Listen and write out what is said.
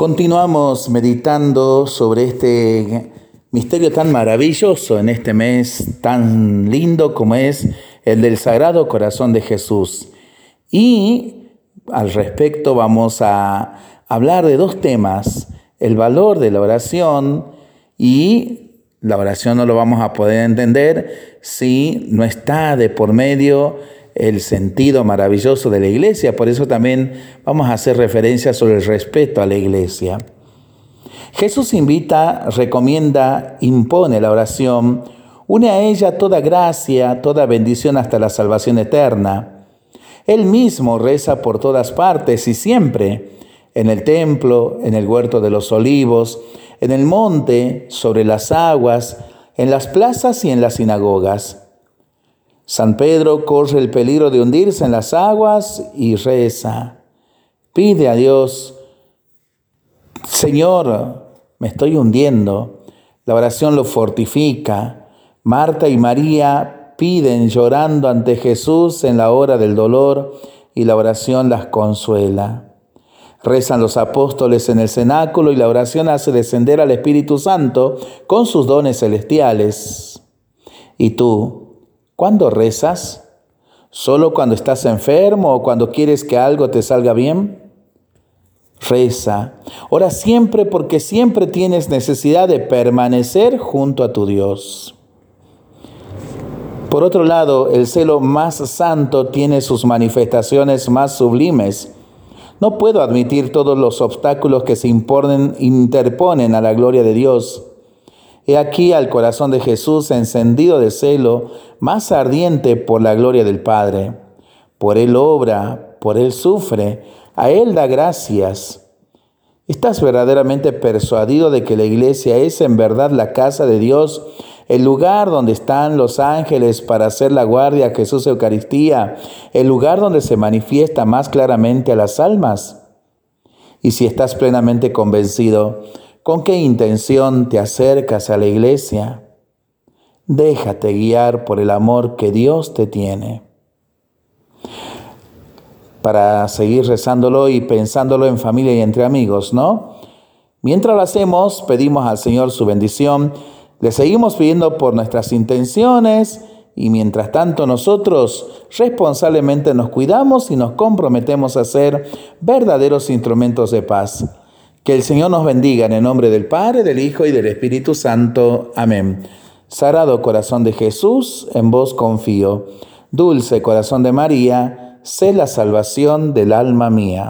Continuamos meditando sobre este misterio tan maravilloso en este mes tan lindo como es el del Sagrado Corazón de Jesús. Y al respecto vamos a hablar de dos temas, el valor de la oración y la oración no lo vamos a poder entender si no está de por medio el sentido maravilloso de la iglesia. Por eso también vamos a hacer referencia sobre el respeto a la iglesia. Jesús invita, recomienda, impone la oración, une a ella toda gracia, toda bendición hasta la salvación eterna. Él mismo reza por todas partes y siempre, en el templo, en el huerto de los olivos, en el monte, sobre las aguas, en las plazas y en las sinagogas. San Pedro corre el peligro de hundirse en las aguas y reza. Pide a Dios, Señor, me estoy hundiendo. La oración lo fortifica. Marta y María piden llorando ante Jesús en la hora del dolor y la oración las consuela. Rezan los apóstoles en el cenáculo y la oración hace descender al Espíritu Santo con sus dones celestiales. Y tú, ¿Cuándo rezas? ¿Solo cuando estás enfermo o cuando quieres que algo te salga bien? Reza. Ora siempre porque siempre tienes necesidad de permanecer junto a tu Dios. Por otro lado, el celo más santo tiene sus manifestaciones más sublimes. No puedo admitir todos los obstáculos que se imponen, interponen a la gloria de Dios. He aquí al corazón de Jesús encendido de celo, más ardiente por la gloria del Padre. Por Él obra, por Él sufre, a Él da gracias. ¿Estás verdaderamente persuadido de que la iglesia es en verdad la casa de Dios, el lugar donde están los ángeles para hacer la guardia a Jesús Eucaristía, el lugar donde se manifiesta más claramente a las almas? Y si estás plenamente convencido, ¿Con qué intención te acercas a la iglesia? Déjate guiar por el amor que Dios te tiene. Para seguir rezándolo y pensándolo en familia y entre amigos, ¿no? Mientras lo hacemos, pedimos al Señor su bendición, le seguimos pidiendo por nuestras intenciones y mientras tanto nosotros responsablemente nos cuidamos y nos comprometemos a ser verdaderos instrumentos de paz. Que el Señor nos bendiga en el nombre del Padre, del Hijo y del Espíritu Santo. Amén. Sagrado corazón de Jesús, en vos confío. Dulce corazón de María, sé la salvación del alma mía.